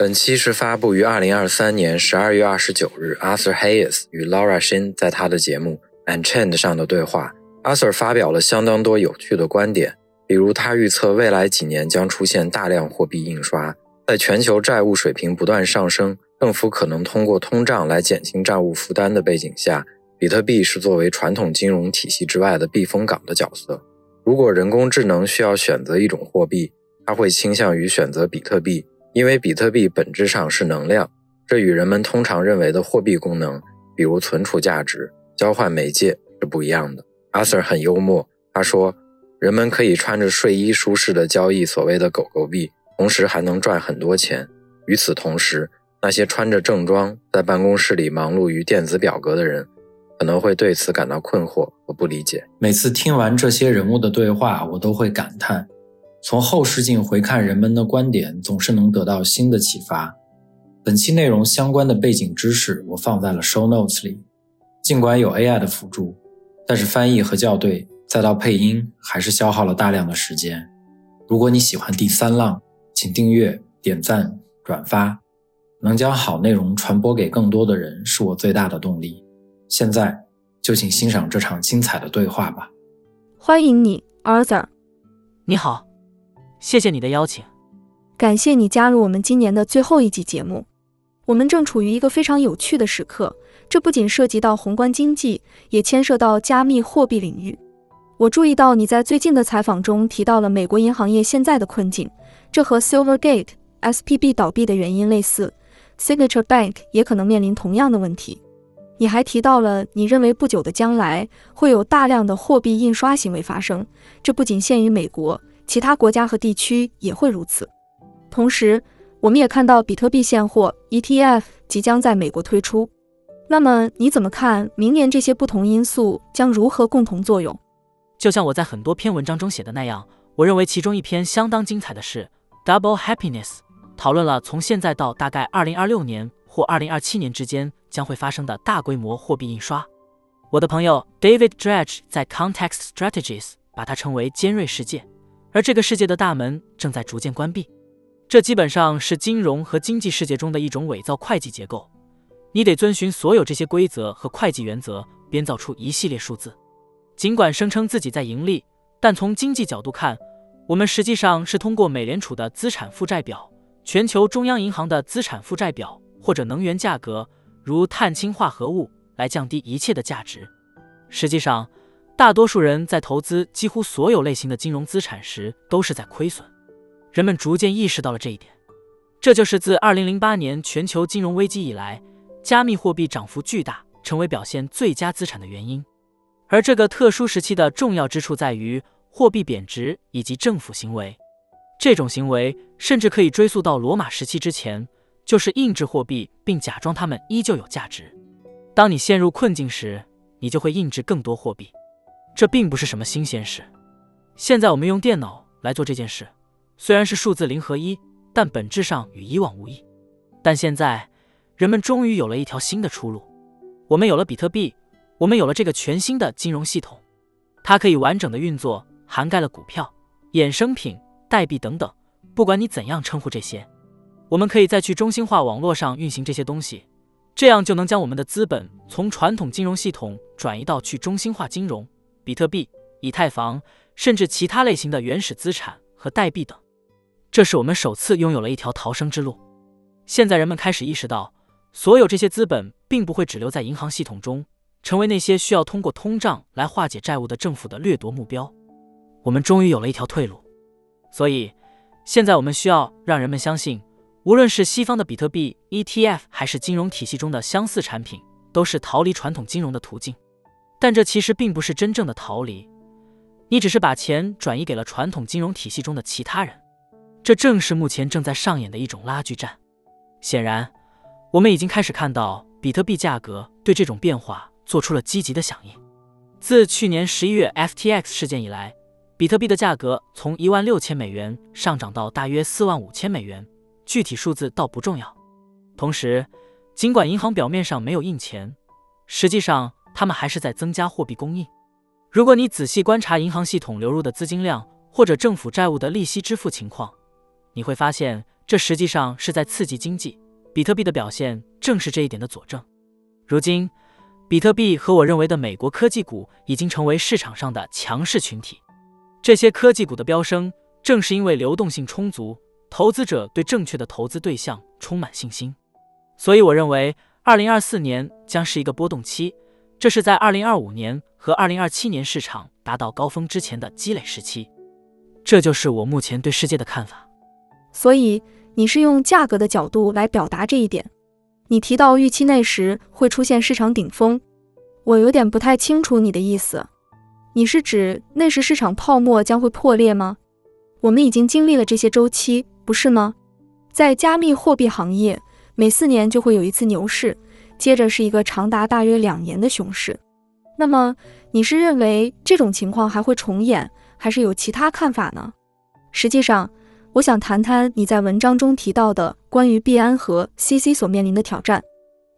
本期是发布于二零二三年十二月二十九日，Arthur Hayes 与 Laura Shin 在他的节目《Unchained》上的对话。Arthur 发表了相当多有趣的观点，比如他预测未来几年将出现大量货币印刷，在全球债务水平不断上升，政府可能通过通胀来减轻债务负担的背景下，比特币是作为传统金融体系之外的避风港的角色。如果人工智能需要选择一种货币，他会倾向于选择比特币。因为比特币本质上是能量，这与人们通常认为的货币功能，比如存储价值、交换媒介是不一样的。阿 Sir 很幽默，他说：“人们可以穿着睡衣舒适的交易所谓的狗狗币，同时还能赚很多钱。与此同时，那些穿着正装在办公室里忙碌于电子表格的人，可能会对此感到困惑和不理解。”每次听完这些人物的对话，我都会感叹。从后视镜回看人们的观点，总是能得到新的启发。本期内容相关的背景知识我放在了 show notes 里。尽管有 AI 的辅助，但是翻译和校对再到配音，还是消耗了大量的时间。如果你喜欢第三浪，请订阅、点赞、转发，能将好内容传播给更多的人，是我最大的动力。现在就请欣赏这场精彩的对话吧。欢迎你，Arthur。你好。谢谢你的邀请，感谢你加入我们今年的最后一集节目。我们正处于一个非常有趣的时刻，这不仅涉及到宏观经济，也牵涉到加密货币领域。我注意到你在最近的采访中提到了美国银行业现在的困境，这和 Silvergate、SPB 倒闭的原因类似，Signature Bank 也可能面临同样的问题。你还提到了你认为不久的将来会有大量的货币印刷行为发生，这不仅限于美国。其他国家和地区也会如此。同时，我们也看到比特币现货 ETF 即将在美国推出。那么，你怎么看明年这些不同因素将如何共同作用？就像我在很多篇文章中写的那样，我认为其中一篇相当精彩的是 Double Happiness，讨论了从现在到大概2026年或2027年之间将会发生的大规模货币印刷。我的朋友 David Dredge 在 Context Strategies 把它称为尖锐世界。而这个世界的大门正在逐渐关闭，这基本上是金融和经济世界中的一种伪造会计结构。你得遵循所有这些规则和会计原则，编造出一系列数字。尽管声称自己在盈利，但从经济角度看，我们实际上是通过美联储的资产负债表、全球中央银行的资产负债表或者能源价格，如碳氢化合物，来降低一切的价值。实际上。大多数人在投资几乎所有类型的金融资产时都是在亏损，人们逐渐意识到了这一点，这就是自2008年全球金融危机以来，加密货币涨幅巨大，成为表现最佳资产的原因。而这个特殊时期的重要之处在于货币贬值以及政府行为，这种行为甚至可以追溯到罗马时期之前，就是印制货币并假装它们依旧有价值。当你陷入困境时，你就会印制更多货币。这并不是什么新鲜事。现在我们用电脑来做这件事，虽然是数字零和一，但本质上与以往无异。但现在，人们终于有了一条新的出路。我们有了比特币，我们有了这个全新的金融系统，它可以完整的运作，涵盖了股票、衍生品、代币等等。不管你怎样称呼这些，我们可以在去中心化网络上运行这些东西，这样就能将我们的资本从传统金融系统转移到去中心化金融。比特币、以太坊，甚至其他类型的原始资产和代币等，这是我们首次拥有了一条逃生之路。现在人们开始意识到，所有这些资本并不会只留在银行系统中，成为那些需要通过通胀来化解债务的政府的掠夺目标。我们终于有了一条退路，所以现在我们需要让人们相信，无论是西方的比特币 ETF，还是金融体系中的相似产品，都是逃离传统金融的途径。但这其实并不是真正的逃离，你只是把钱转移给了传统金融体系中的其他人。这正是目前正在上演的一种拉锯战。显然，我们已经开始看到比特币价格对这种变化做出了积极的响应。自去年十一月 FTX 事件以来，比特币的价格从一万六千美元上涨到大约四万五千美元，具体数字倒不重要。同时，尽管银行表面上没有印钱，实际上他们还是在增加货币供应。如果你仔细观察银行系统流入的资金量或者政府债务的利息支付情况，你会发现这实际上是在刺激经济。比特币的表现正是这一点的佐证。如今，比特币和我认为的美国科技股已经成为市场上的强势群体。这些科技股的飙升，正是因为流动性充足，投资者对正确的投资对象充满信心。所以，我认为2024年将是一个波动期，这是在2025年和2027年市场达到高峰之前的积累时期。这就是我目前对世界的看法。所以。你是用价格的角度来表达这一点。你提到预期内时会出现市场顶峰，我有点不太清楚你的意思。你是指那时市场泡沫将会破裂吗？我们已经经历了这些周期，不是吗？在加密货币行业，每四年就会有一次牛市，接着是一个长达大约两年的熊市。那么你是认为这种情况还会重演，还是有其他看法呢？实际上。我想谈谈你在文章中提到的关于币安和 CC 所面临的挑战。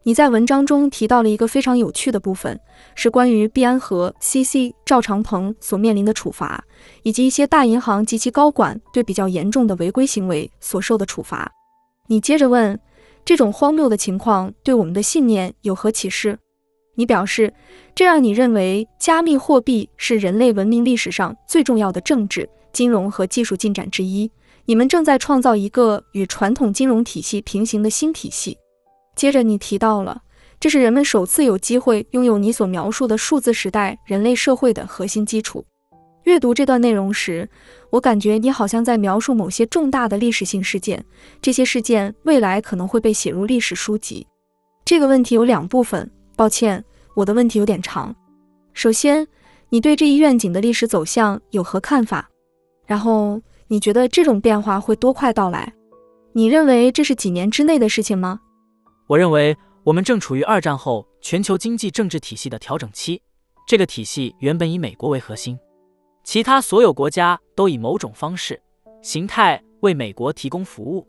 你在文章中提到了一个非常有趣的部分，是关于币安和 CC 赵长鹏所面临的处罚，以及一些大银行及其高管对比较严重的违规行为所受的处罚。你接着问，这种荒谬的情况对我们的信念有何启示？你表示，这让你认为加密货币是人类文明历史上最重要的政治、金融和技术进展之一。你们正在创造一个与传统金融体系平行的新体系。接着，你提到了这是人们首次有机会拥有你所描述的数字时代人类社会的核心基础。阅读这段内容时，我感觉你好像在描述某些重大的历史性事件，这些事件未来可能会被写入历史书籍。这个问题有两部分，抱歉，我的问题有点长。首先，你对这一愿景的历史走向有何看法？然后。你觉得这种变化会多快到来？你认为这是几年之内的事情吗？我认为我们正处于二战后全球经济政治体系的调整期。这个体系原本以美国为核心，其他所有国家都以某种方式、形态为美国提供服务。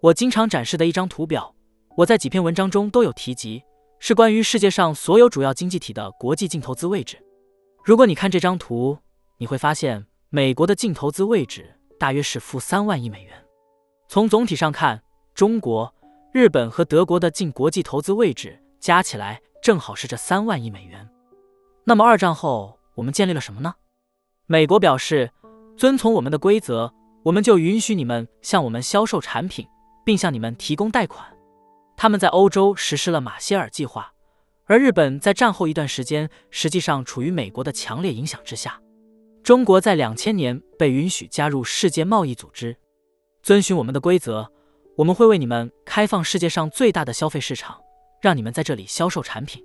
我经常展示的一张图表，我在几篇文章中都有提及，是关于世界上所有主要经济体的国际净投资位置。如果你看这张图，你会发现美国的净投资位置。大约是负三万亿美元。从总体上看，中国、日本和德国的净国际投资位置加起来正好是这三万亿美元。那么二战后我们建立了什么呢？美国表示，遵从我们的规则，我们就允许你们向我们销售产品，并向你们提供贷款。他们在欧洲实施了马歇尔计划，而日本在战后一段时间实际上处于美国的强烈影响之下。中国在两千年被允许加入世界贸易组织，遵循我们的规则，我们会为你们开放世界上最大的消费市场，让你们在这里销售产品。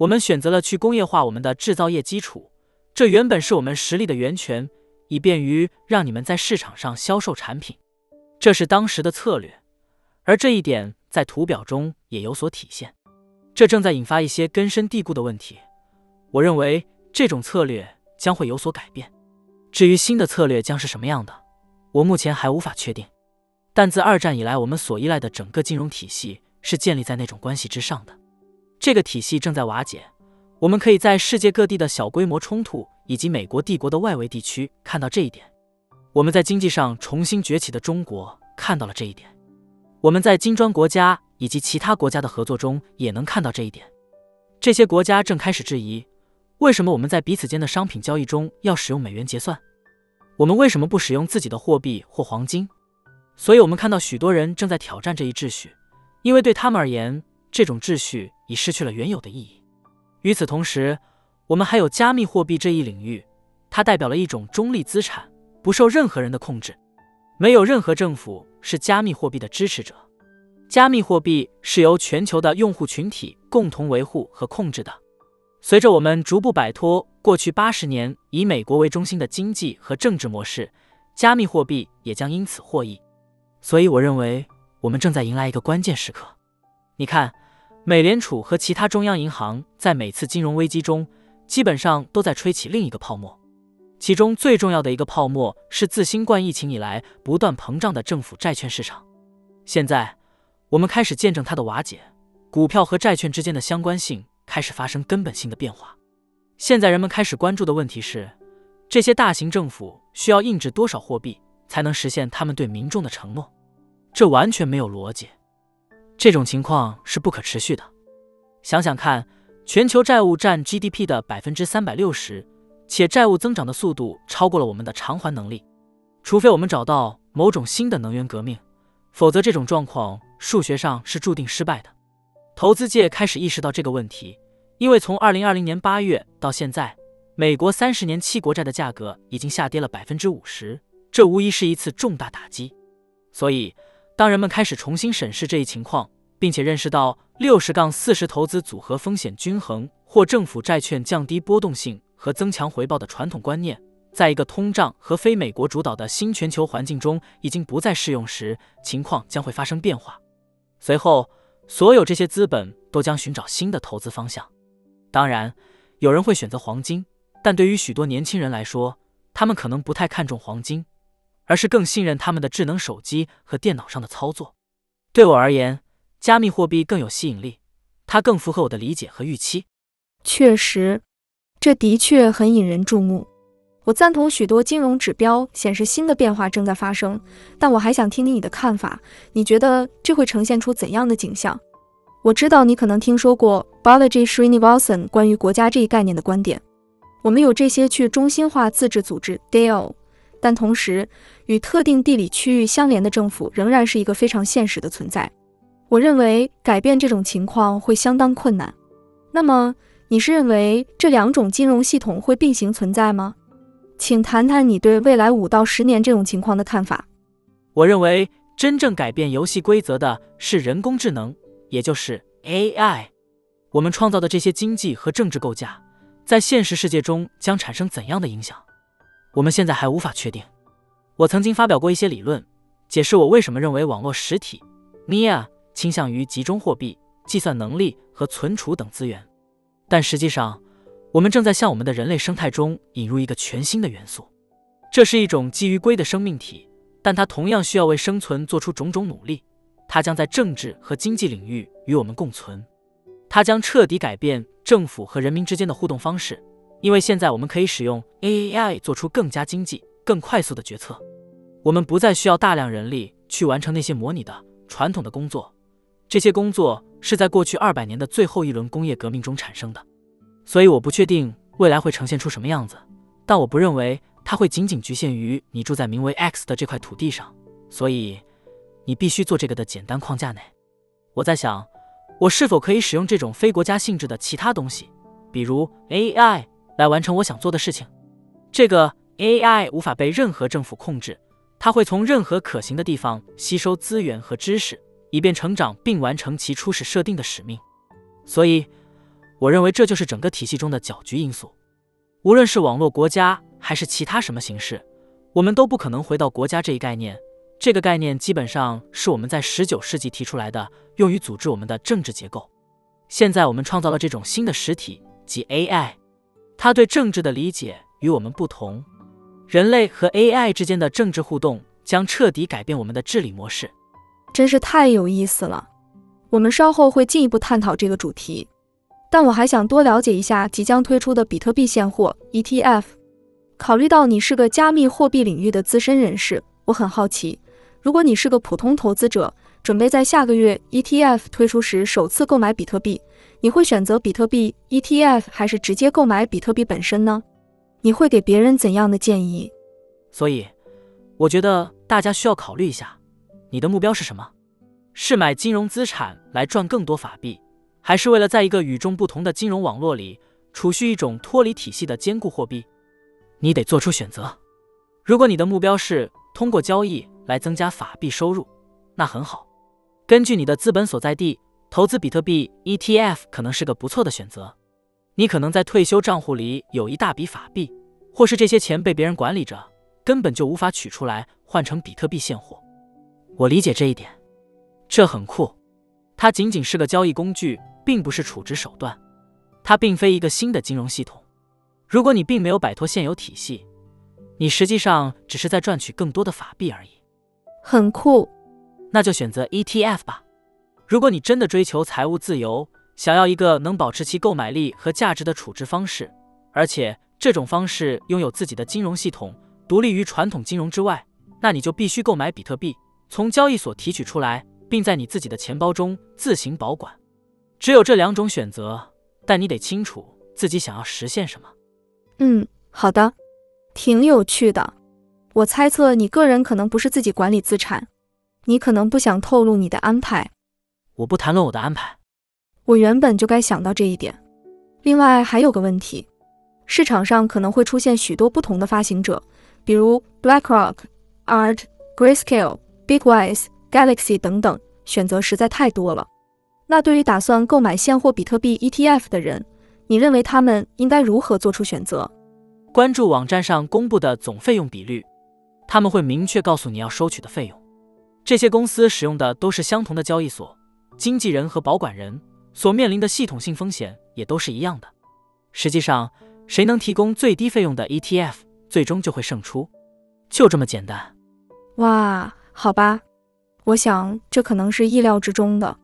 我们选择了去工业化我们的制造业基础，这原本是我们实力的源泉，以便于让你们在市场上销售产品。这是当时的策略，而这一点在图表中也有所体现。这正在引发一些根深蒂固的问题。我认为这种策略。将会有所改变。至于新的策略将是什么样的，我目前还无法确定。但自二战以来，我们所依赖的整个金融体系是建立在那种关系之上的。这个体系正在瓦解。我们可以在世界各地的小规模冲突以及美国帝国的外围地区看到这一点。我们在经济上重新崛起的中国看到了这一点。我们在金砖国家以及其他国家的合作中也能看到这一点。这些国家正开始质疑。为什么我们在彼此间的商品交易中要使用美元结算？我们为什么不使用自己的货币或黄金？所以，我们看到许多人正在挑战这一秩序，因为对他们而言，这种秩序已失去了原有的意义。与此同时，我们还有加密货币这一领域，它代表了一种中立资产，不受任何人的控制，没有任何政府是加密货币的支持者。加密货币是由全球的用户群体共同维护和控制的。随着我们逐步摆脱过去八十年以美国为中心的经济和政治模式，加密货币也将因此获益。所以，我认为我们正在迎来一个关键时刻。你看，美联储和其他中央银行在每次金融危机中，基本上都在吹起另一个泡沫。其中最重要的一个泡沫是自新冠疫情以来不断膨胀的政府债券市场。现在，我们开始见证它的瓦解，股票和债券之间的相关性开始发生根本性的变化。现在人们开始关注的问题是，这些大型政府需要印制多少货币才能实现他们对民众的承诺？这完全没有逻辑。这种情况是不可持续的。想想看，全球债务占 GDP 的百分之三百六十。且债务增长的速度超过了我们的偿还能力，除非我们找到某种新的能源革命，否则这种状况数学上是注定失败的。投资界开始意识到这个问题，因为从二零二零年八月到现在，美国三十年期国债的价格已经下跌了百分之五十，这无疑是一次重大打击。所以，当人们开始重新审视这一情况，并且认识到六十杠四十投资组合风险均衡或政府债券降低波动性。和增强回报的传统观念，在一个通胀和非美国主导的新全球环境中已经不再适用时，情况将会发生变化。随后，所有这些资本都将寻找新的投资方向。当然，有人会选择黄金，但对于许多年轻人来说，他们可能不太看重黄金，而是更信任他们的智能手机和电脑上的操作。对我而言，加密货币更有吸引力，它更符合我的理解和预期。确实。这的确很引人注目。我赞同许多金融指标显示新的变化正在发生，但我还想听听你的看法。你觉得这会呈现出怎样的景象？我知道你可能听说过 Balaji Srinivasan 关于国家这一概念的观点。我们有这些去中心化自治组织 DAO，但同时与特定地理区域相连的政府仍然是一个非常现实的存在。我认为改变这种情况会相当困难。那么？你是认为这两种金融系统会并行存在吗？请谈谈你对未来五到十年这种情况的看法。我认为真正改变游戏规则的是人工智能，也就是 AI。我们创造的这些经济和政治构架，在现实世界中将产生怎样的影响？我们现在还无法确定。我曾经发表过一些理论，解释我为什么认为网络实体 （MIA） 倾向于集中货币、计算能力和存储等资源。但实际上，我们正在向我们的人类生态中引入一个全新的元素。这是一种基于硅的生命体，但它同样需要为生存做出种种努力。它将在政治和经济领域与我们共存。它将彻底改变政府和人民之间的互动方式，因为现在我们可以使用 AI 做出更加经济、更快速的决策。我们不再需要大量人力去完成那些模拟的传统的工作。这些工作。是在过去二百年的最后一轮工业革命中产生的，所以我不确定未来会呈现出什么样子，但我不认为它会仅仅局限于你住在名为 X 的这块土地上，所以你必须做这个的简单框架内。我在想，我是否可以使用这种非国家性质的其他东西，比如 AI 来完成我想做的事情。这个 AI 无法被任何政府控制，它会从任何可行的地方吸收资源和知识。以便成长并完成其初始设定的使命，所以我认为这就是整个体系中的搅局因素。无论是网络国家还是其他什么形式，我们都不可能回到国家这一概念。这个概念基本上是我们在十九世纪提出来的，用于组织我们的政治结构。现在我们创造了这种新的实体，即 AI。他对政治的理解与我们不同。人类和 AI 之间的政治互动将彻底改变我们的治理模式。真是太有意思了，我们稍后会进一步探讨这个主题，但我还想多了解一下即将推出的比特币现货 ETF。考虑到你是个加密货币领域的资深人士，我很好奇，如果你是个普通投资者，准备在下个月 ETF 推出时首次购买比特币，你会选择比特币 ETF 还是直接购买比特币本身呢？你会给别人怎样的建议？所以，我觉得大家需要考虑一下。你的目标是什么？是买金融资产来赚更多法币，还是为了在一个与众不同的金融网络里储蓄一种脱离体系的坚固货币？你得做出选择。如果你的目标是通过交易来增加法币收入，那很好。根据你的资本所在地，投资比特币 ETF 可能是个不错的选择。你可能在退休账户里有一大笔法币，或是这些钱被别人管理着，根本就无法取出来换成比特币现货。我理解这一点，这很酷。它仅仅是个交易工具，并不是储值手段，它并非一个新的金融系统。如果你并没有摆脱现有体系，你实际上只是在赚取更多的法币而已。很酷，那就选择 ETF 吧。如果你真的追求财务自由，想要一个能保持其购买力和价值的处置方式，而且这种方式拥有自己的金融系统，独立于传统金融之外，那你就必须购买比特币，从交易所提取出来，并在你自己的钱包中自行保管。只有这两种选择，但你得清楚自己想要实现什么。嗯，好的，挺有趣的。我猜测你个人可能不是自己管理资产，你可能不想透露你的安排。我不谈论我的安排。我原本就该想到这一点。另外还有个问题，市场上可能会出现许多不同的发行者，比如 BlackRock、Art、Grayscale、BigWise、Galaxy 等等，选择实在太多了。那对于打算购买现货比特币 ETF 的人，你认为他们应该如何做出选择？关注网站上公布的总费用比率，他们会明确告诉你要收取的费用。这些公司使用的都是相同的交易所、经纪人和保管人。所面临的系统性风险也都是一样的。实际上，谁能提供最低费用的 ETF，最终就会胜出，就这么简单。哇，好吧，我想这可能是意料之中的，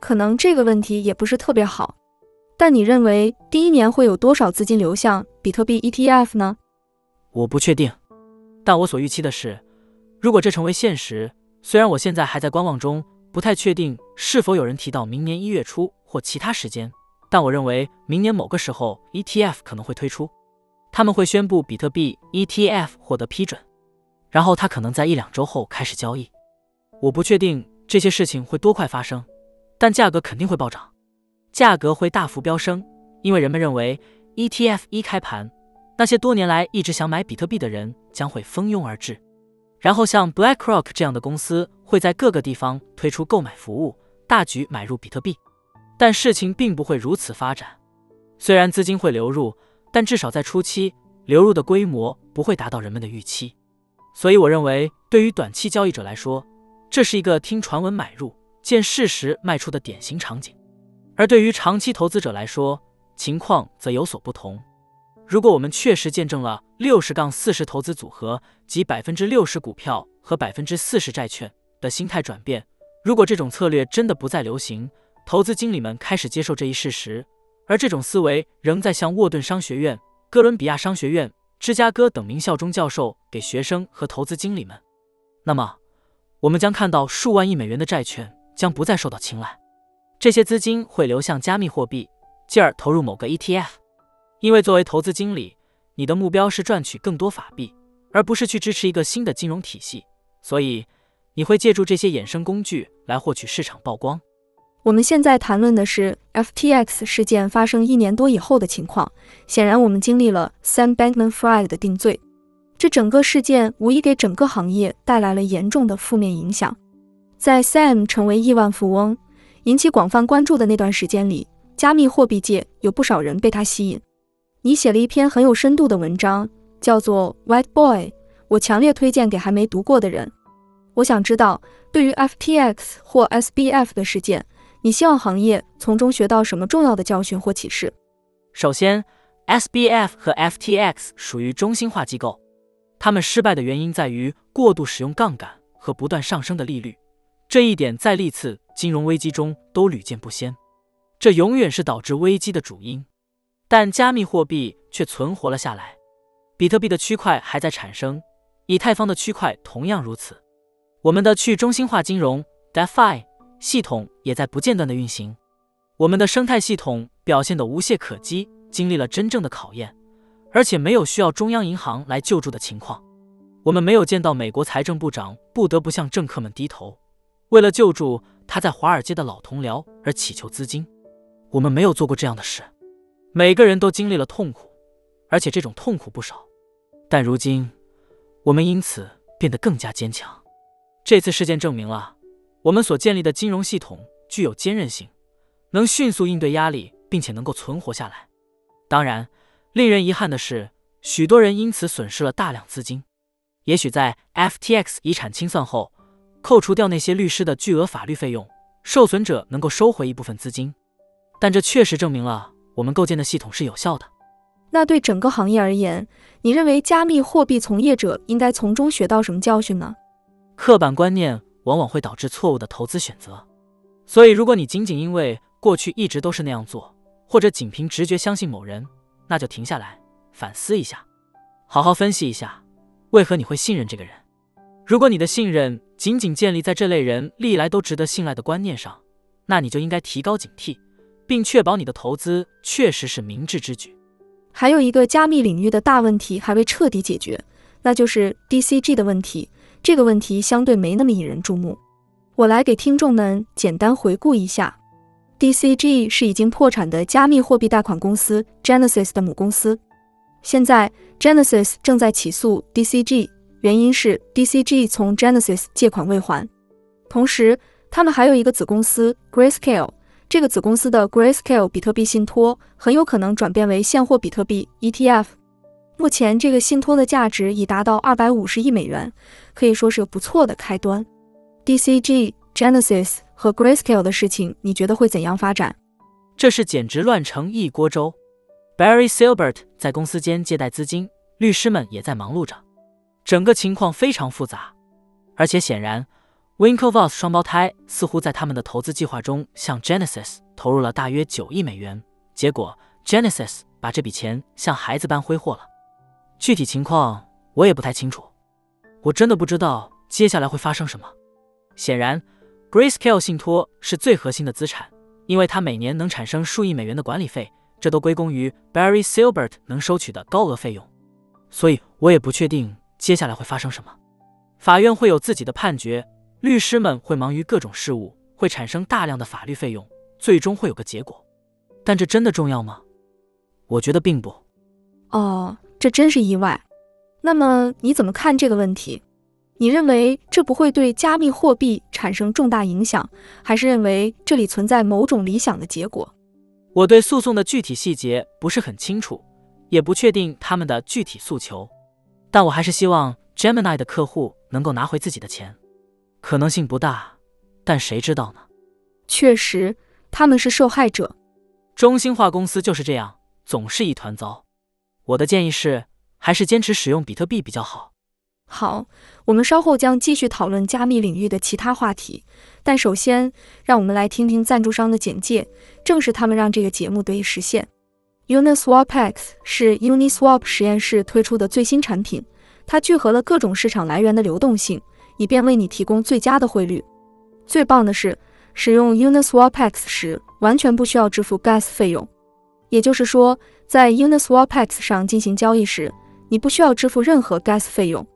可能这个问题也不是特别好。但你认为第一年会有多少资金流向比特币 ETF 呢？我不确定，但我所预期的是，如果这成为现实，虽然我现在还在观望中，不太确定是否有人提到明年一月初。或其他时间，但我认为明年某个时候 ETF 可能会推出，他们会宣布比特币 ETF 获得批准，然后它可能在一两周后开始交易。我不确定这些事情会多快发生，但价格肯定会暴涨，价格会大幅飙升，因为人们认为 ETF 一开盘，那些多年来一直想买比特币的人将会蜂拥而至，然后像 BlackRock 这样的公司会在各个地方推出购买服务，大举买入比特币。但事情并不会如此发展。虽然资金会流入，但至少在初期，流入的规模不会达到人们的预期。所以，我认为对于短期交易者来说，这是一个听传闻买入、见事实卖出的典型场景；而对于长期投资者来说，情况则有所不同。如果我们确实见证了六十杠四十投资组合及百分之六十股票和百分之四十债券的心态转变，如果这种策略真的不再流行，投资经理们开始接受这一事实，而这种思维仍在向沃顿商学院、哥伦比亚商学院、芝加哥等名校中教授给学生和投资经理们。那么，我们将看到数万亿美元的债券将不再受到青睐，这些资金会流向加密货币，进而投入某个 ETF。因为作为投资经理，你的目标是赚取更多法币，而不是去支持一个新的金融体系，所以你会借助这些衍生工具来获取市场曝光。我们现在谈论的是 FTX 事件发生一年多以后的情况。显然，我们经历了 Sam Bankman-Fried 的定罪，这整个事件无疑给整个行业带来了严重的负面影响。在 Sam 成为亿万富翁、引起广泛关注的那段时间里，加密货币界有不少人被他吸引。你写了一篇很有深度的文章，叫做《White Boy》，我强烈推荐给还没读过的人。我想知道，对于 FTX 或 SBF 的事件。你希望行业从中学到什么重要的教训或启示？首先，SBF 和 FTX 属于中心化机构，他们失败的原因在于过度使用杠杆和不断上升的利率。这一点在历次金融危机中都屡见不鲜，这永远是导致危机的主因。但加密货币却存活了下来，比特币的区块还在产生，以太坊的区块同样如此。我们的去中心化金融 DeFi。系统也在不间断的运行，我们的生态系统表现得无懈可击，经历了真正的考验，而且没有需要中央银行来救助的情况。我们没有见到美国财政部长不得不向政客们低头，为了救助他在华尔街的老同僚而祈求资金。我们没有做过这样的事。每个人都经历了痛苦，而且这种痛苦不少。但如今，我们因此变得更加坚强。这次事件证明了。我们所建立的金融系统具有坚韧性，能迅速应对压力，并且能够存活下来。当然，令人遗憾的是，许多人因此损失了大量资金。也许在 FTX 遗产清算后，扣除掉那些律师的巨额法律费用，受损者能够收回一部分资金。但这确实证明了我们构建的系统是有效的。那对整个行业而言，你认为加密货币从业者应该从中学到什么教训呢？刻板观念往往会导致错误的投资选择，所以如果你仅仅因为过去一直都是那样做，或者仅凭直觉相信某人，那就停下来反思一下，好好分析一下为何你会信任这个人。如果你的信任仅仅建立在这类人历来都值得信赖的观念上，那你就应该提高警惕，并确保你的投资确实是明智之举。还有一个加密领域的大问题还未彻底解决，那就是 DCG 的问题。这个问题相对没那么引人注目。我来给听众们简单回顾一下：DCG 是已经破产的加密货币贷款公司 Genesis 的母公司。现在 Genesis 正在起诉 DCG，原因是 DCG 从 Genesis 借款未还。同时，他们还有一个子公司 Grayscale。这个子公司的 Grayscale 比特币信托很有可能转变为现货比特币 ETF。目前这个信托的价值已达到二百五十亿美元，可以说是个不错的开端。DCG、Genesis 和 Grayscale 的事情，你觉得会怎样发展？这是简直乱成一锅粥。Barry Silbert 在公司间借贷资金，律师们也在忙碌着，整个情况非常复杂，而且显然。Winklevoss 双胞胎似乎在他们的投资计划中向 Genesis 投入了大约九亿美元，结果 Genesis 把这笔钱像孩子般挥霍了。具体情况我也不太清楚，我真的不知道接下来会发生什么。显然，Grayscale 信托是最核心的资产，因为它每年能产生数亿美元的管理费，这都归功于 Barry Silbert 能收取的高额费用。所以我也不确定接下来会发生什么。法院会有自己的判决。律师们会忙于各种事务，会产生大量的法律费用，最终会有个结果。但这真的重要吗？我觉得并不。哦，这真是意外。那么你怎么看这个问题？你认为这不会对加密货币产生重大影响，还是认为这里存在某种理想的结果？我对诉讼的具体细节不是很清楚，也不确定他们的具体诉求，但我还是希望 Gemini 的客户能够拿回自己的钱。可能性不大，但谁知道呢？确实，他们是受害者。中心化公司就是这样，总是一团糟。我的建议是，还是坚持使用比特币比较好。好，我们稍后将继续讨论加密领域的其他话题，但首先，让我们来听听赞助商的简介。正是他们让这个节目得以实现。Uniswap X 是 Uniswap 实验室推出的最新产品，它聚合了各种市场来源的流动性。以便为你提供最佳的汇率。最棒的是，使用 Uniswap X 时完全不需要支付 Gas 费用。也就是说，在 Uniswap X 上进行交易时，你不需要支付任何 Gas 费用。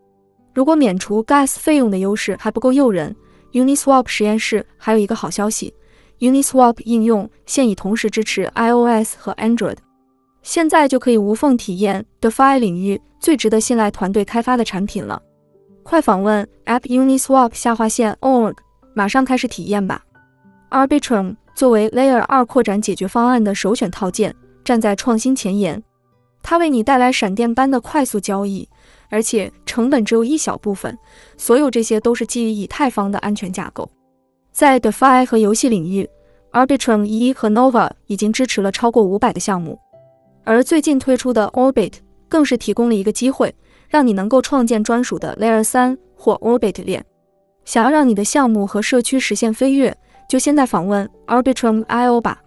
如果免除 Gas 费用的优势还不够诱人，Uniswap 实验室还有一个好消息：Uniswap 应用现已同时支持 iOS 和 Android，现在就可以无缝体验 DeFi 领域最值得信赖团队开发的产品了。快访问 app Uniswap 下划线 org，马上开始体验吧。Arbitrum 作为 Layer 2扩展解决方案的首选套件，站在创新前沿。它为你带来闪电般的快速交易，而且成本只有一小部分。所有这些都是基于以太坊的安全架构。在 DeFi 和游戏领域，Arbitrum 一和 Nova 已经支持了超过五百个项目，而最近推出的 Orbit 更是提供了一个机会。让你能够创建专属的 Layer 三或 Orbit 链。想要让你的项目和社区实现飞跃，就现在访问 Arbitrum.io 吧。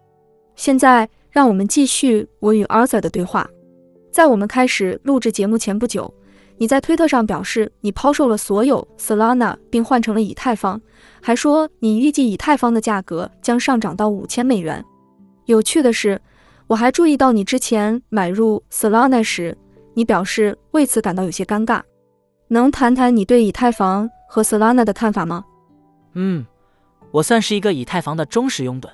现在，让我们继续我与 Arthur 的对话。在我们开始录制节目前不久，你在推特上表示你抛售了所有 Solana 并换成了以太坊，还说你预计以太坊的价格将上涨到五千美元。有趣的是，我还注意到你之前买入 Solana 时。你表示为此感到有些尴尬，能谈谈你对以太坊和 Solana 的看法吗？嗯，我算是一个以太坊的忠实拥趸。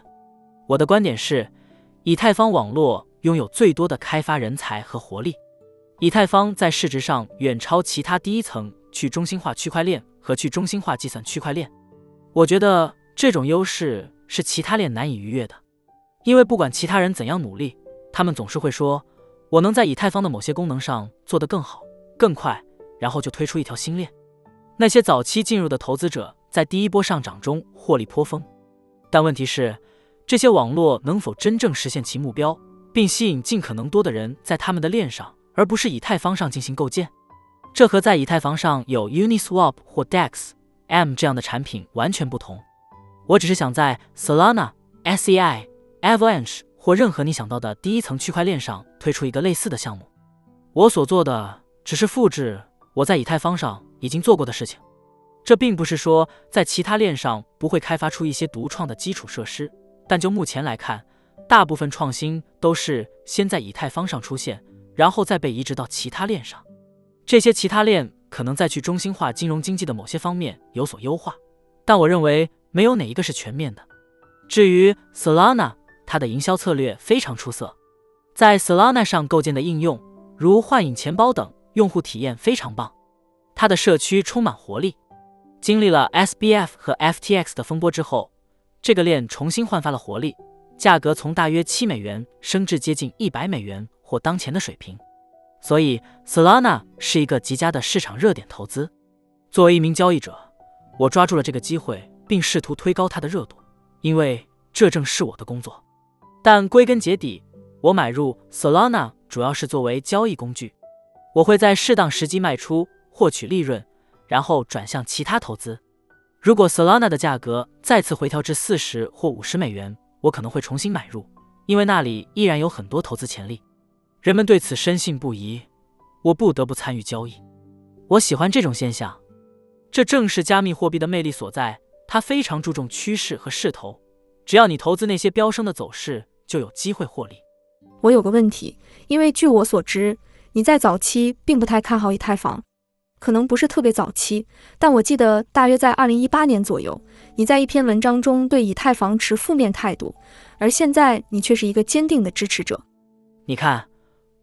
我的观点是，以太坊网络拥有最多的开发人才和活力。以太坊在市值上远超其他第一层去中心化区块链和去中心化计算区块链。我觉得这种优势是其他链难以逾越的，因为不管其他人怎样努力，他们总是会说。我能在以太坊的某些功能上做得更好、更快，然后就推出一条新链。那些早期进入的投资者在第一波上涨中获利颇丰，但问题是，这些网络能否真正实现其目标，并吸引尽可能多的人在他们的链上，而不是以太坊上进行构建？这和在以太坊上有 Uniswap 或 Dex M 这样的产品完全不同。我只是想在 Solana、SEI、Avalanche 或任何你想到的第一层区块链上推出一个类似的项目。我所做的只是复制我在以太坊上已经做过的事情。这并不是说在其他链上不会开发出一些独创的基础设施，但就目前来看，大部分创新都是先在以太坊上出现，然后再被移植到其他链上。这些其他链可能在去中心化金融经济的某些方面有所优化，但我认为没有哪一个是全面的。至于 Solana，它的营销策略非常出色，在 Solana 上构建的应用，如幻影钱包等，用户体验非常棒。它的社区充满活力。经历了 SBF 和 FTX 的风波之后，这个链重新焕发了活力，价格从大约七美元升至接近一百美元或当前的水平。所以，Solana 是一个极佳的市场热点投资。作为一名交易者，我抓住了这个机会，并试图推高它的热度，因为这正是我的工作。但归根结底，我买入 Solana 主要是作为交易工具，我会在适当时机卖出，获取利润。然后转向其他投资。如果 Solana 的价格再次回调至四十或五十美元，我可能会重新买入，因为那里依然有很多投资潜力。人们对此深信不疑，我不得不参与交易。我喜欢这种现象，这正是加密货币的魅力所在。它非常注重趋势和势头，只要你投资那些飙升的走势，就有机会获利。我有个问题，因为据我所知，你在早期并不太看好以太坊。可能不是特别早期，但我记得大约在二零一八年左右，你在一篇文章中对以太坊持负面态度，而现在你却是一个坚定的支持者。你看，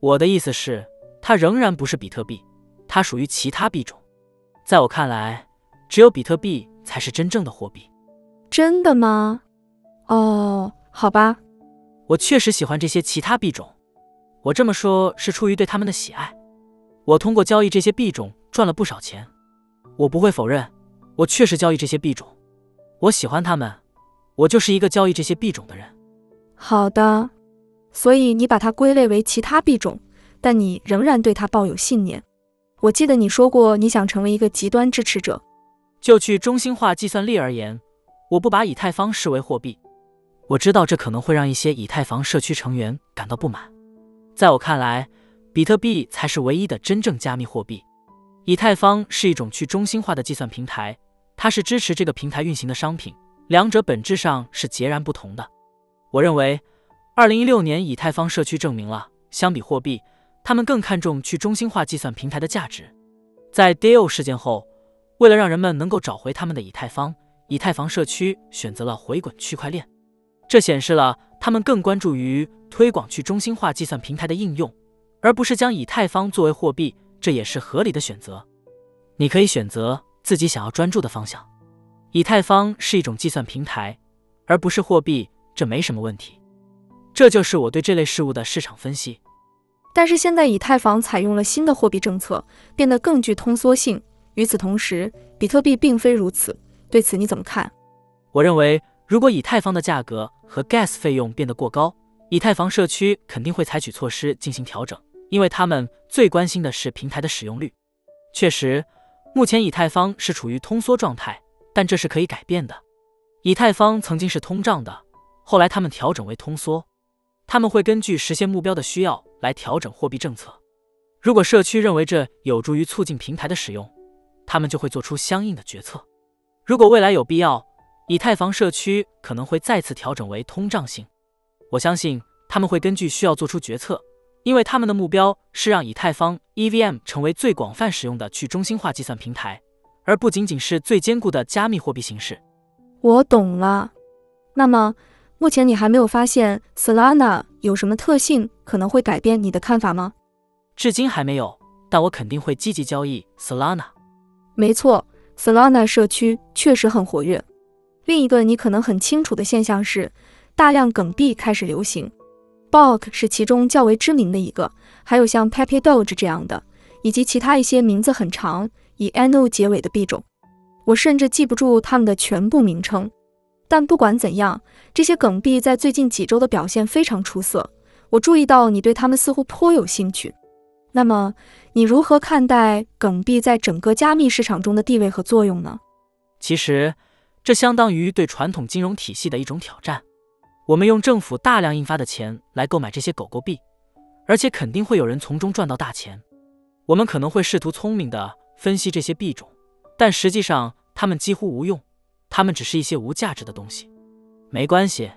我的意思是，它仍然不是比特币，它属于其他币种。在我看来，只有比特币才是真正的货币。真的吗？哦，好吧。我确实喜欢这些其他币种，我这么说是出于对他们的喜爱。我通过交易这些币种。赚了不少钱，我不会否认，我确实交易这些币种，我喜欢它们，我就是一个交易这些币种的人。好的，所以你把它归类为其他币种，但你仍然对它抱有信念。我记得你说过你想成为一个极端支持者。就去中心化计算力而言，我不把以太坊视为货币。我知道这可能会让一些以太坊社区成员感到不满。在我看来，比特币才是唯一的真正加密货币。以太坊是一种去中心化的计算平台，它是支持这个平台运行的商品，两者本质上是截然不同的。我认为，二零一六年以太坊社区证明了，相比货币，他们更看重去中心化计算平台的价值。在 DAO 事件后，为了让人们能够找回他们的以太坊，以太坊社区选择了回滚区块链，这显示了他们更关注于推广去中心化计算平台的应用，而不是将以太坊作为货币。这也是合理的选择。你可以选择自己想要专注的方向。以太坊是一种计算平台，而不是货币，这没什么问题。这就是我对这类事物的市场分析。但是现在以太坊采用了新的货币政策，变得更具通缩性。与此同时，比特币并非如此。对此你怎么看？我认为，如果以太坊的价格和 gas 费用变得过高，以太坊社区肯定会采取措施进行调整。因为他们最关心的是平台的使用率。确实，目前以太坊是处于通缩状态，但这是可以改变的。以太坊曾经是通胀的，后来他们调整为通缩。他们会根据实现目标的需要来调整货币政策。如果社区认为这有助于促进平台的使用，他们就会做出相应的决策。如果未来有必要，以太坊社区可能会再次调整为通胀性。我相信他们会根据需要做出决策。因为他们的目标是让以太坊 EVM 成为最广泛使用的去中心化计算平台，而不仅仅是最坚固的加密货币形式。我懂了。那么，目前你还没有发现 Solana 有什么特性可能会改变你的看法吗？至今还没有，但我肯定会积极交易 Solana。没错，Solana 社区确实很活跃。另一个你可能很清楚的现象是，大量梗币开始流行。Bulk 是其中较为知名的一个，还有像 Pepe Doge 这样的，以及其他一些名字很长以 Ano 结尾的币种，我甚至记不住它们的全部名称。但不管怎样，这些梗币在最近几周的表现非常出色。我注意到你对它们似乎颇有兴趣。那么，你如何看待梗币在整个加密市场中的地位和作用呢？其实，这相当于对传统金融体系的一种挑战。我们用政府大量印发的钱来购买这些狗狗币，而且肯定会有人从中赚到大钱。我们可能会试图聪明地分析这些币种，但实际上它们几乎无用，它们只是一些无价值的东西。没关系，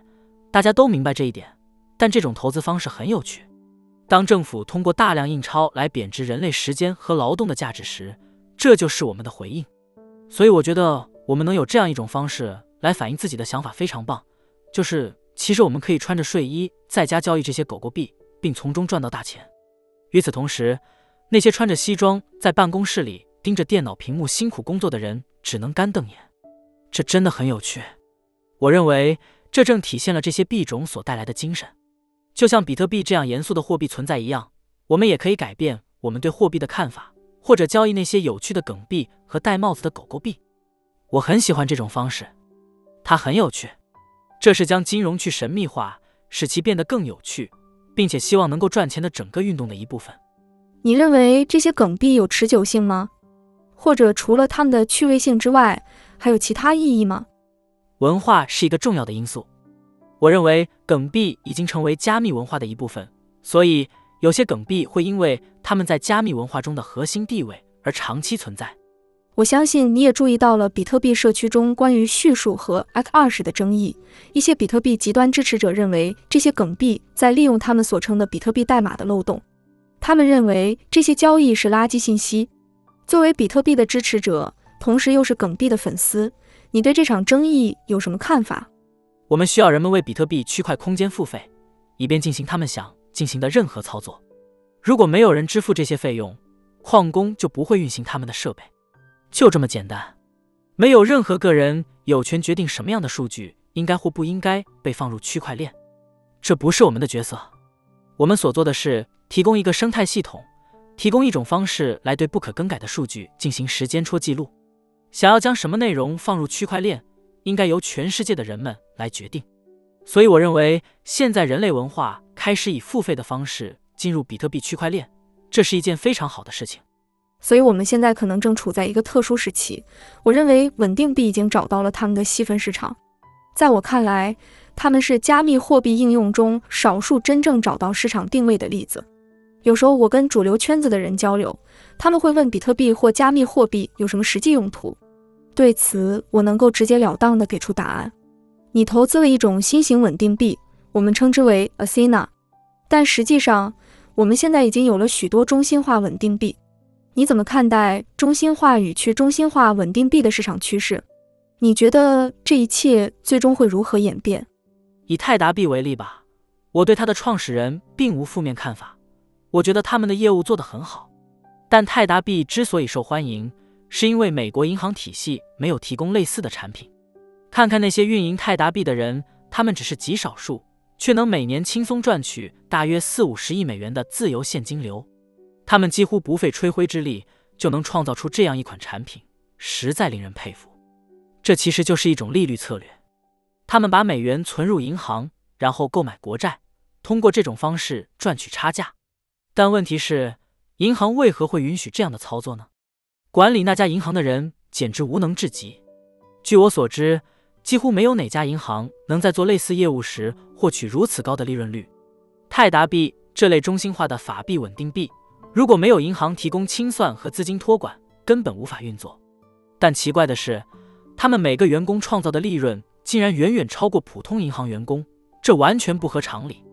大家都明白这一点。但这种投资方式很有趣。当政府通过大量印钞来贬值人类时间和劳动的价值时，这就是我们的回应。所以我觉得我们能有这样一种方式来反映自己的想法非常棒，就是其实我们可以穿着睡衣在家交易这些狗狗币，并从中赚到大钱。与此同时，那些穿着西装在办公室里盯着电脑屏幕辛苦工作的人只能干瞪眼。这真的很有趣。我认为这正体现了这些币种所带来的精神。就像比特币这样严肃的货币存在一样，我们也可以改变我们对货币的看法，或者交易那些有趣的梗币和戴帽子的狗狗币。我很喜欢这种方式，它很有趣。这是将金融去神秘化，使其变得更有趣，并且希望能够赚钱的整个运动的一部分。你认为这些梗币有持久性吗？或者除了它们的趣味性之外，还有其他意义吗？文化是一个重要的因素。我认为梗币已经成为加密文化的一部分，所以有些梗币会因为他们在加密文化中的核心地位而长期存在。我相信你也注意到了比特币社区中关于叙述和 x 二十的争议。一些比特币极端支持者认为这些梗币在利用他们所称的比特币代码的漏洞，他们认为这些交易是垃圾信息。作为比特币的支持者，同时又是梗币的粉丝，你对这场争议有什么看法？我们需要人们为比特币区块空间付费，以便进行他们想进行的任何操作。如果没有人支付这些费用，矿工就不会运行他们的设备。就这么简单。没有任何个人有权决定什么样的数据应该或不应该被放入区块链。这不是我们的角色。我们所做的是提供一个生态系统，提供一种方式来对不可更改的数据进行时间戳记录。想要将什么内容放入区块链？应该由全世界的人们来决定，所以我认为现在人类文化开始以付费的方式进入比特币区块链，这是一件非常好的事情。所以我们现在可能正处在一个特殊时期。我认为稳定币已经找到了他们的细分市场，在我看来，他们是加密货币应用中少数真正找到市场定位的例子。有时候我跟主流圈子的人交流，他们会问比特币或加密货币有什么实际用途。对此，我能够直截了当地给出答案。你投资了一种新型稳定币，我们称之为 Athena，但实际上，我们现在已经有了许多中心化稳定币。你怎么看待中心化与去中心化稳定币的市场趋势？你觉得这一切最终会如何演变？以泰达币为例吧，我对它的创始人并无负面看法，我觉得他们的业务做得很好。但泰达币之所以受欢迎，是因为美国银行体系没有提供类似的产品。看看那些运营泰达币的人，他们只是极少数，却能每年轻松赚取大约四五十亿美元的自由现金流。他们几乎不费吹灰之力就能创造出这样一款产品，实在令人佩服。这其实就是一种利率策略。他们把美元存入银行，然后购买国债，通过这种方式赚取差价。但问题是，银行为何会允许这样的操作呢？管理那家银行的人简直无能至极。据我所知，几乎没有哪家银行能在做类似业务时获取如此高的利润率。泰达币这类中心化的法币稳定币，如果没有银行提供清算和资金托管，根本无法运作。但奇怪的是，他们每个员工创造的利润竟然远远超过普通银行员工，这完全不合常理。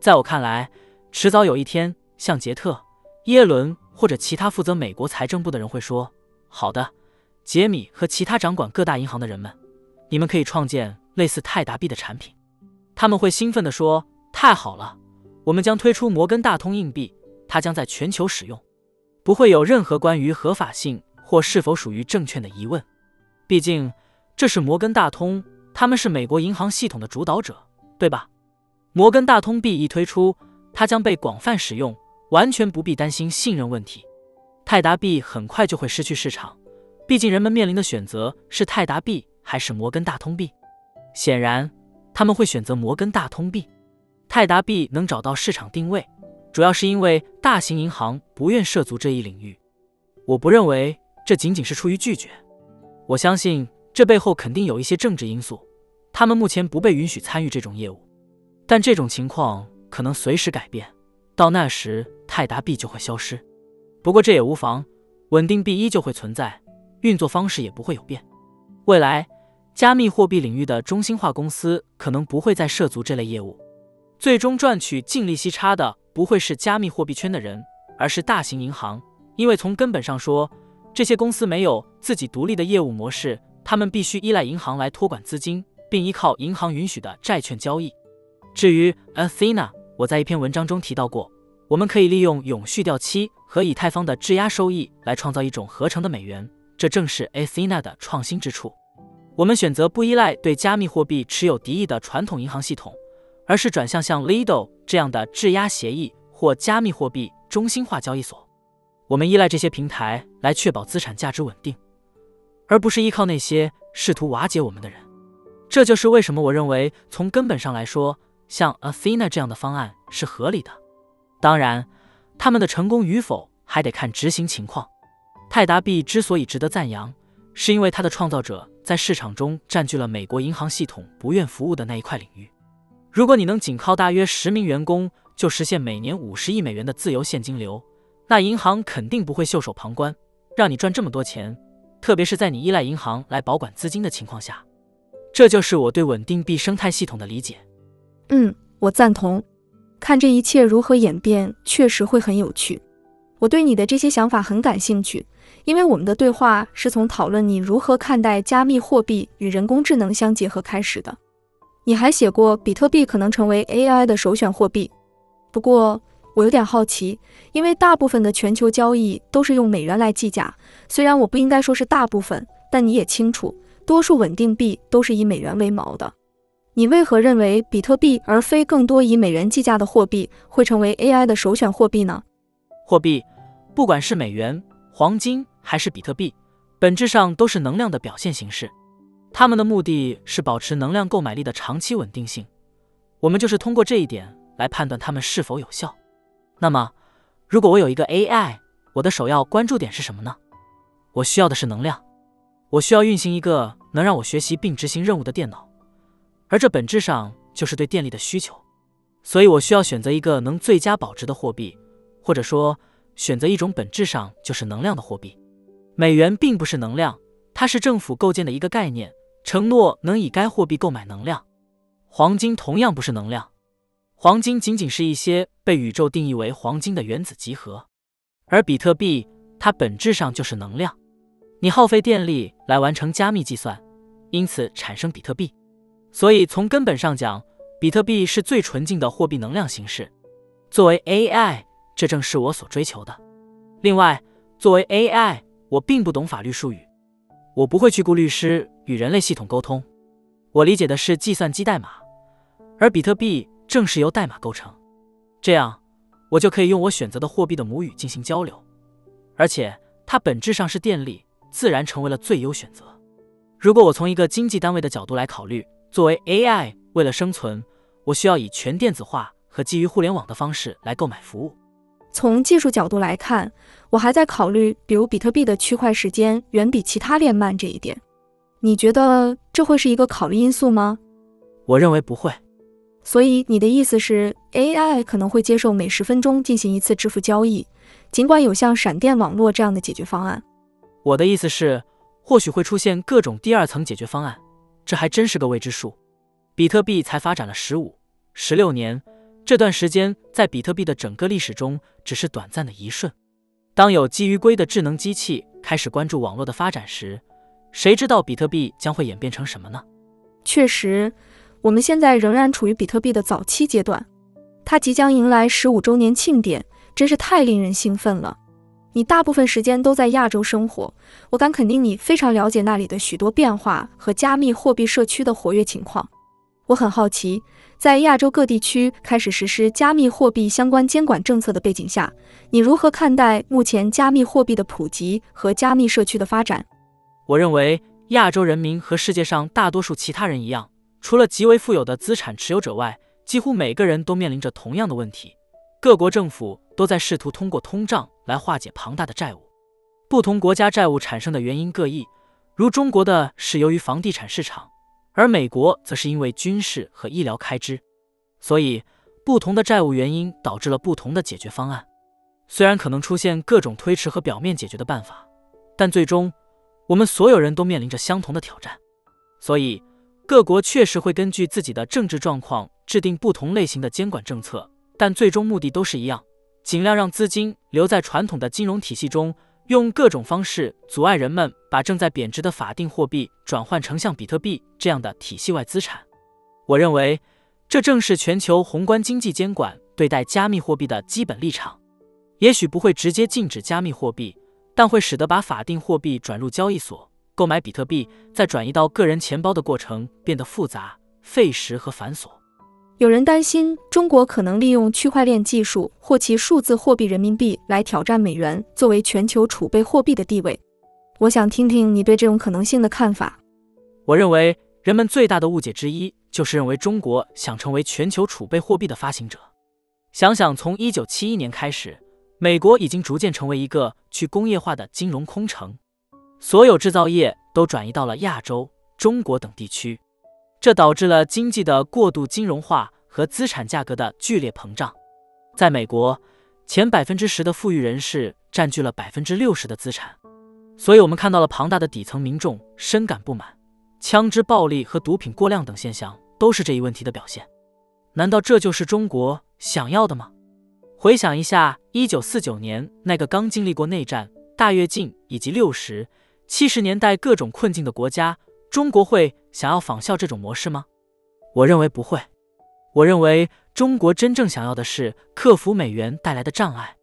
在我看来，迟早有一天，像杰特、耶伦。或者其他负责美国财政部的人会说：“好的，杰米和其他掌管各大银行的人们，你们可以创建类似泰达币的产品。”他们会兴奋地说：“太好了，我们将推出摩根大通硬币，它将在全球使用，不会有任何关于合法性或是否属于证券的疑问。毕竟这是摩根大通，他们是美国银行系统的主导者，对吧？摩根大通币一推出，它将被广泛使用。”完全不必担心信任问题，泰达币很快就会失去市场，毕竟人们面临的选择是泰达币还是摩根大通币。显然，他们会选择摩根大通币。泰达币能找到市场定位，主要是因为大型银行不愿涉足这一领域。我不认为这仅仅是出于拒绝，我相信这背后肯定有一些政治因素。他们目前不被允许参与这种业务，但这种情况可能随时改变，到那时泰达币就会消失。不过这也无妨，稳定币依旧会存在，运作方式也不会有变。未来，加密货币领域的中心化公司可能不会再涉足这类业务。最终赚取净利息差的不会是加密货币圈的人，而是大型银行，因为从根本上说，这些公司没有自己独立的业务模式，他们必须依赖银行来托管资金。并依靠银行允许的债券交易。至于 Athena，我在一篇文章中提到过，我们可以利用永续掉期和以太坊的质押收益来创造一种合成的美元，这正是 Athena 的创新之处。我们选择不依赖对加密货币持有敌意的传统银行系统，而是转向像 Lido 这样的质押协议或加密货币中心化交易所。我们依赖这些平台来确保资产价值稳定，而不是依靠那些试图瓦解我们的人。这就是为什么我认为，从根本上来说，像 Athena 这样的方案是合理的。当然，他们的成功与否还得看执行情况。泰达币之所以值得赞扬，是因为它的创造者在市场中占据了美国银行系统不愿服务的那一块领域。如果你能仅靠大约十名员工就实现每年五十亿美元的自由现金流，那银行肯定不会袖手旁观，让你赚这么多钱。特别是在你依赖银行来保管资金的情况下。这就是我对稳定币生态系统的理解。嗯，我赞同。看这一切如何演变，确实会很有趣。我对你的这些想法很感兴趣，因为我们的对话是从讨论你如何看待加密货币与人工智能相结合开始的。你还写过比特币可能成为 AI 的首选货币。不过，我有点好奇，因为大部分的全球交易都是用美元来计价。虽然我不应该说是大部分，但你也清楚。多数稳定币都是以美元为锚的，你为何认为比特币而非更多以美元计价的货币会成为 AI 的首选货币呢？货币，不管是美元、黄金还是比特币，本质上都是能量的表现形式，他们的目的是保持能量购买力的长期稳定性。我们就是通过这一点来判断它们是否有效。那么，如果我有一个 AI，我的首要关注点是什么呢？我需要的是能量。我需要运行一个能让我学习并执行任务的电脑，而这本质上就是对电力的需求，所以我需要选择一个能最佳保值的货币，或者说选择一种本质上就是能量的货币。美元并不是能量，它是政府构建的一个概念，承诺能以该货币购买能量。黄金同样不是能量，黄金仅仅是一些被宇宙定义为黄金的原子集合，而比特币它本质上就是能量。你耗费电力来完成加密计算，因此产生比特币。所以从根本上讲，比特币是最纯净的货币能量形式。作为 AI，这正是我所追求的。另外，作为 AI，我并不懂法律术语，我不会去雇律师与人类系统沟通。我理解的是计算机代码，而比特币正是由代码构成。这样，我就可以用我选择的货币的母语进行交流，而且它本质上是电力。自然成为了最优选择。如果我从一个经济单位的角度来考虑，作为 AI，为了生存，我需要以全电子化和基于互联网的方式来购买服务。从技术角度来看，我还在考虑，比如比特币的区块时间远比其他链慢这一点。你觉得这会是一个考虑因素吗？我认为不会。所以你的意思是，AI 可能会接受每十分钟进行一次支付交易，尽管有像闪电网络这样的解决方案。我的意思是，或许会出现各种第二层解决方案，这还真是个未知数。比特币才发展了十五、十六年，这段时间在比特币的整个历史中只是短暂的一瞬。当有基于硅的智能机器开始关注网络的发展时，谁知道比特币将会演变成什么呢？确实，我们现在仍然处于比特币的早期阶段，它即将迎来十五周年庆典，真是太令人兴奋了。你大部分时间都在亚洲生活，我敢肯定你非常了解那里的许多变化和加密货币社区的活跃情况。我很好奇，在亚洲各地区开始实施加密货币相关监管政策的背景下，你如何看待目前加密货币的普及和加密社区的发展？我认为亚洲人民和世界上大多数其他人一样，除了极为富有的资产持有者外，几乎每个人都面临着同样的问题。各国政府都在试图通过通胀来化解庞大的债务。不同国家债务产生的原因各异，如中国的是由于房地产市场，而美国则是因为军事和医疗开支。所以，不同的债务原因导致了不同的解决方案。虽然可能出现各种推迟和表面解决的办法，但最终我们所有人都面临着相同的挑战。所以，各国确实会根据自己的政治状况制定不同类型的监管政策，但最终目的都是一样：尽量让资金留在传统的金融体系中，用各种方式阻碍人们把正在贬值的法定货币转换成像比特币这样的体系外资产。我认为，这正是全球宏观经济监管对待加密货币的基本立场。也许不会直接禁止加密货币，但会使得把法定货币转入交易所购买比特币，再转移到个人钱包的过程变得复杂、费时和繁琐。有人担心中国可能利用区块链技术或其数字货币人民币来挑战美元作为全球储备货币的地位。我想听听你对这种可能性的看法。我认为人们最大的误解之一就是认为中国想成为全球储备货币的发行者。想想从一九七一年开始。美国已经逐渐成为一个去工业化的金融空城，所有制造业都转移到了亚洲、中国等地区，这导致了经济的过度金融化和资产价格的剧烈膨胀。在美国，前百分之十的富裕人士占据了百分之六十的资产，所以我们看到了庞大的底层民众深感不满，枪支暴力和毒品过量等现象都是这一问题的表现。难道这就是中国想要的吗？回想一下，一九四九年那个刚经历过内战、大跃进以及六十七十年代各种困境的国家，中国会想要仿效这种模式吗？我认为不会。我认为中国真正想要的是克服美元带来的障碍。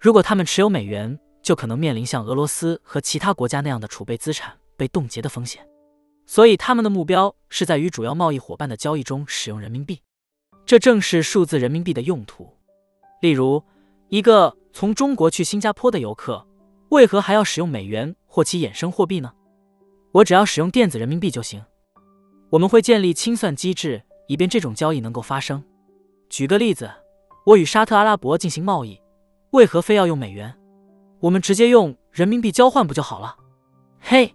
如果他们持有美元，就可能面临像俄罗斯和其他国家那样的储备资产被冻结的风险。所以，他们的目标是在与主要贸易伙伴的交易中使用人民币。这正是数字人民币的用途。例如，一个从中国去新加坡的游客，为何还要使用美元或其衍生货币呢？我只要使用电子人民币就行。我们会建立清算机制，以便这种交易能够发生。举个例子，我与沙特阿拉伯进行贸易，为何非要用美元？我们直接用人民币交换不就好了？嘿，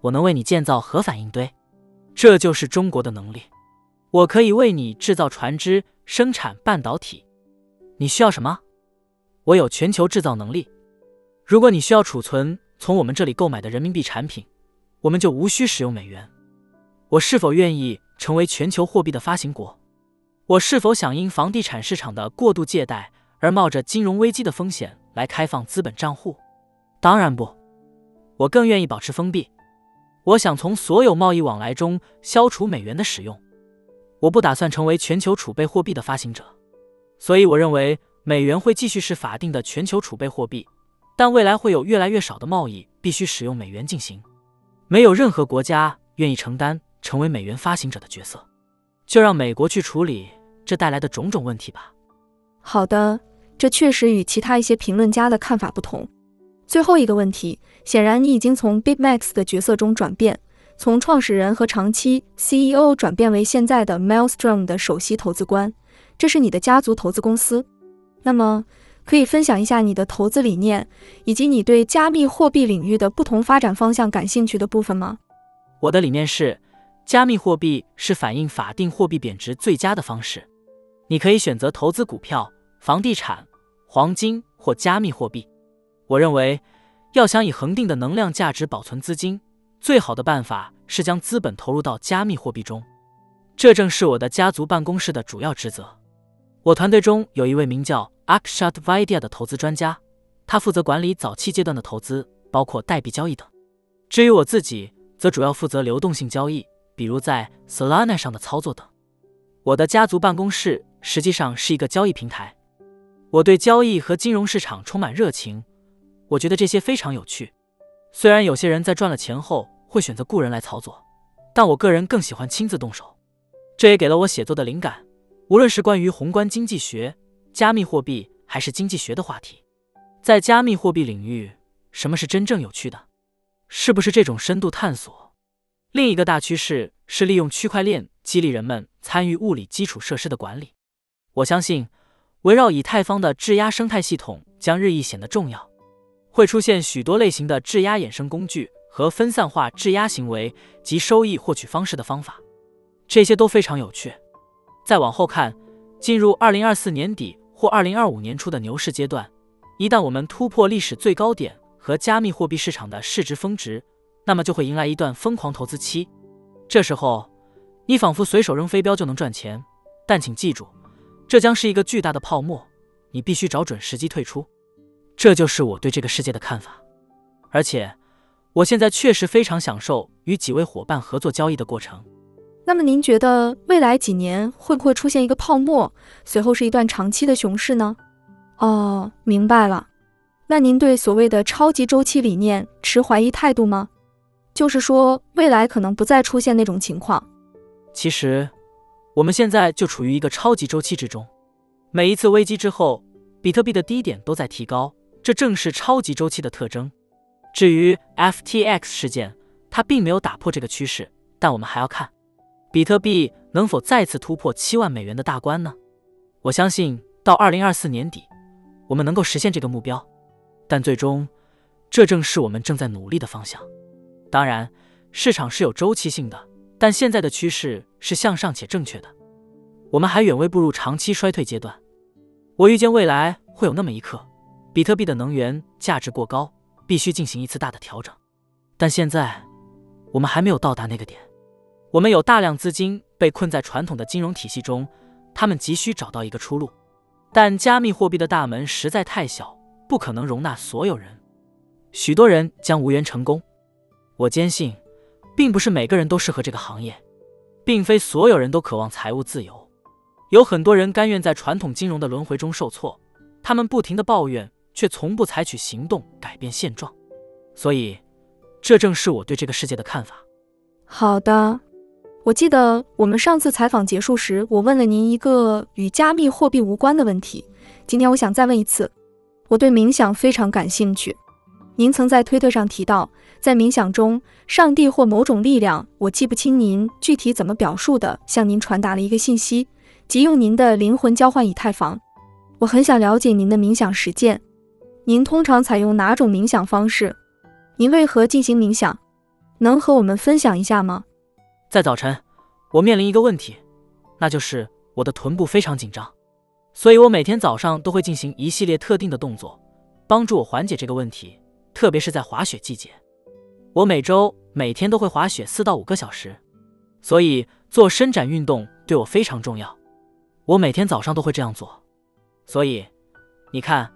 我能为你建造核反应堆，这就是中国的能力。我可以为你制造船只，生产半导体。你需要什么？我有全球制造能力。如果你需要储存从我们这里购买的人民币产品，我们就无需使用美元。我是否愿意成为全球货币的发行国？我是否想因房地产市场的过度借贷而冒着金融危机的风险来开放资本账户？当然不。我更愿意保持封闭。我想从所有贸易往来中消除美元的使用。我不打算成为全球储备货币的发行者。所以，我认为美元会继续是法定的全球储备货币，但未来会有越来越少的贸易必须使用美元进行。没有任何国家愿意承担成为美元发行者的角色，就让美国去处理这带来的种种问题吧。好的，这确实与其他一些评论家的看法不同。最后一个问题，显然你已经从 BitMax 的角色中转变，从创始人和长期 CEO 转变为现在的 Maelstrom 的首席投资官。这是你的家族投资公司，那么可以分享一下你的投资理念，以及你对加密货币领域的不同发展方向感兴趣的部分吗？我的理念是，加密货币是反映法定货币贬值最佳的方式。你可以选择投资股票、房地产、黄金或加密货币。我认为，要想以恒定的能量价值保存资金，最好的办法是将资本投入到加密货币中。这正是我的家族办公室的主要职责。我团队中有一位名叫 Akshat Vaidya 的投资专家，他负责管理早期阶段的投资，包括代币交易等。至于我自己，则主要负责流动性交易，比如在 Solana 上的操作等。我的家族办公室实际上是一个交易平台。我对交易和金融市场充满热情，我觉得这些非常有趣。虽然有些人在赚了钱后会选择雇人来操作，但我个人更喜欢亲自动手。这也给了我写作的灵感。无论是关于宏观经济学、加密货币，还是经济学的话题，在加密货币领域，什么是真正有趣的？是不是这种深度探索？另一个大趋势是利用区块链激励人们参与物理基础设施的管理。我相信，围绕以太坊的质押生态系统将日益显得重要，会出现许多类型的质押衍生工具和分散化质押行为及收益获取方式的方法，这些都非常有趣。再往后看，进入二零二四年底或二零二五年初的牛市阶段，一旦我们突破历史最高点和加密货币市场的市值峰值，那么就会迎来一段疯狂投资期。这时候，你仿佛随手扔飞镖就能赚钱，但请记住。这将是一个巨大的泡沫，你必须找准时机退出。这就是我对这个世界的看法。而且，我现在确实非常享受与几位伙伴合作交易的过程。那么，您觉得未来几年会不会出现一个泡沫，随后是一段长期的熊市呢？哦，明白了。那您对所谓的超级周期理念持怀疑态度吗？就是说，未来可能不再出现那种情况。其实。我们现在就处于一个超级周期之中，每一次危机之后，比特币的低点都在提高，这正是超级周期的特征。至于 FTX 事件，它并没有打破这个趋势，但我们还要看比特币能否再次突破七万美元的大关呢？我相信到二零二四年底，我们能够实现这个目标，但最终，这正是我们正在努力的方向。当然，市场是有周期性的。但现在的趋势是向上且正确的，我们还远未步入长期衰退阶段。我预见未来会有那么一刻，比特币的能源价值过高，必须进行一次大的调整。但现在，我们还没有到达那个点。我们有大量资金被困在传统的金融体系中，他们急需找到一个出路。但加密货币的大门实在太小，不可能容纳所有人，许多人将无缘成功。我坚信。并不是每个人都适合这个行业，并非所有人都渴望财务自由。有很多人甘愿在传统金融的轮回中受挫，他们不停的抱怨，却从不采取行动改变现状。所以，这正是我对这个世界的看法。好的，我记得我们上次采访结束时，我问了您一个与加密货币无关的问题。今天我想再问一次，我对冥想非常感兴趣。您曾在推特上提到，在冥想中，上帝或某种力量，我记不清您具体怎么表述的，向您传达了一个信息，即用您的灵魂交换以太坊。我很想了解您的冥想实践，您通常采用哪种冥想方式？您为何进行冥想？能和我们分享一下吗？在早晨，我面临一个问题，那就是我的臀部非常紧张，所以我每天早上都会进行一系列特定的动作，帮助我缓解这个问题。特别是在滑雪季节，我每周每天都会滑雪四到五个小时，所以做伸展运动对我非常重要。我每天早上都会这样做，所以你看，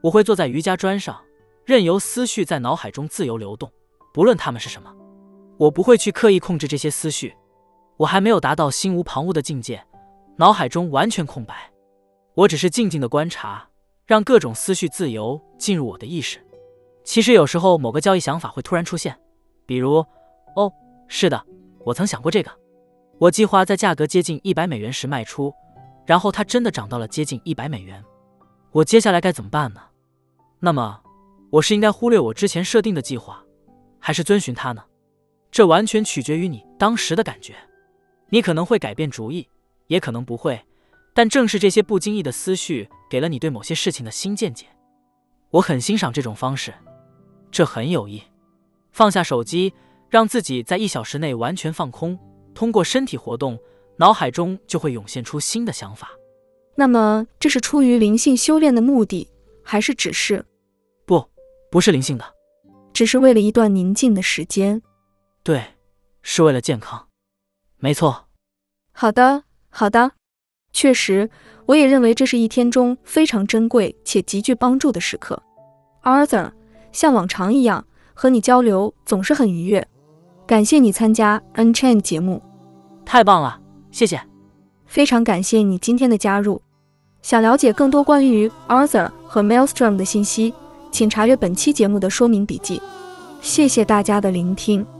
我会坐在瑜伽砖上，任由思绪在脑海中自由流动，不论它们是什么。我不会去刻意控制这些思绪，我还没有达到心无旁骛的境界，脑海中完全空白。我只是静静的观察，让各种思绪自由进入我的意识。其实有时候某个交易想法会突然出现，比如，哦，是的，我曾想过这个，我计划在价格接近一百美元时卖出，然后它真的涨到了接近一百美元，我接下来该怎么办呢？那么，我是应该忽略我之前设定的计划，还是遵循它呢？这完全取决于你当时的感觉，你可能会改变主意，也可能不会，但正是这些不经意的思绪，给了你对某些事情的新见解。我很欣赏这种方式。这很有益。放下手机，让自己在一小时内完全放空，通过身体活动，脑海中就会涌现出新的想法。那么，这是出于灵性修炼的目的，还是只是？不，不是灵性的，只是为了一段宁静的时间。对，是为了健康。没错。好的，好的。确实，我也认为这是一天中非常珍贵且极具帮助的时刻。Arthur。像往常一样和你交流总是很愉悦，感谢你参加 Unchained 节目，太棒了，谢谢，非常感谢你今天的加入。想了解更多关于 Arthur 和 Maelstrom 的信息，请查阅本期节目的说明笔记。谢谢大家的聆听。